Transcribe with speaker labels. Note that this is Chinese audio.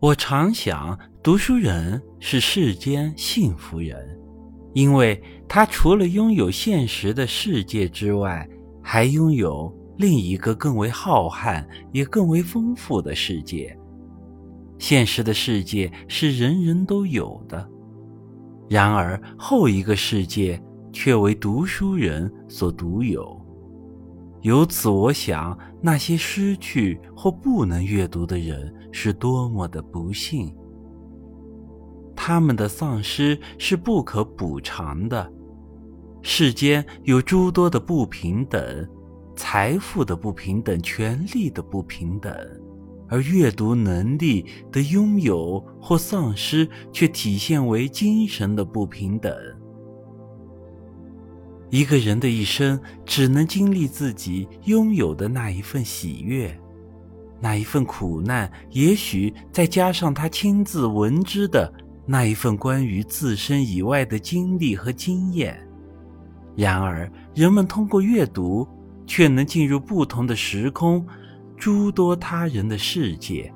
Speaker 1: 我常想，读书人是世间幸福人，因为他除了拥有现实的世界之外，还拥有另一个更为浩瀚也更为丰富的世界。现实的世界是人人都有的，然而后一个世界却为读书人所独有。由此，我想那些失去或不能阅读的人是多么的不幸。他们的丧失是不可补偿的。世间有诸多的不平等，财富的不平等，权力的不平等。而阅读能力的拥有或丧失，却体现为精神的不平等。一个人的一生，只能经历自己拥有的那一份喜悦，那一份苦难，也许再加上他亲自闻之的那一份关于自身以外的经历和经验。然而，人们通过阅读，却能进入不同的时空。诸多他人的世界，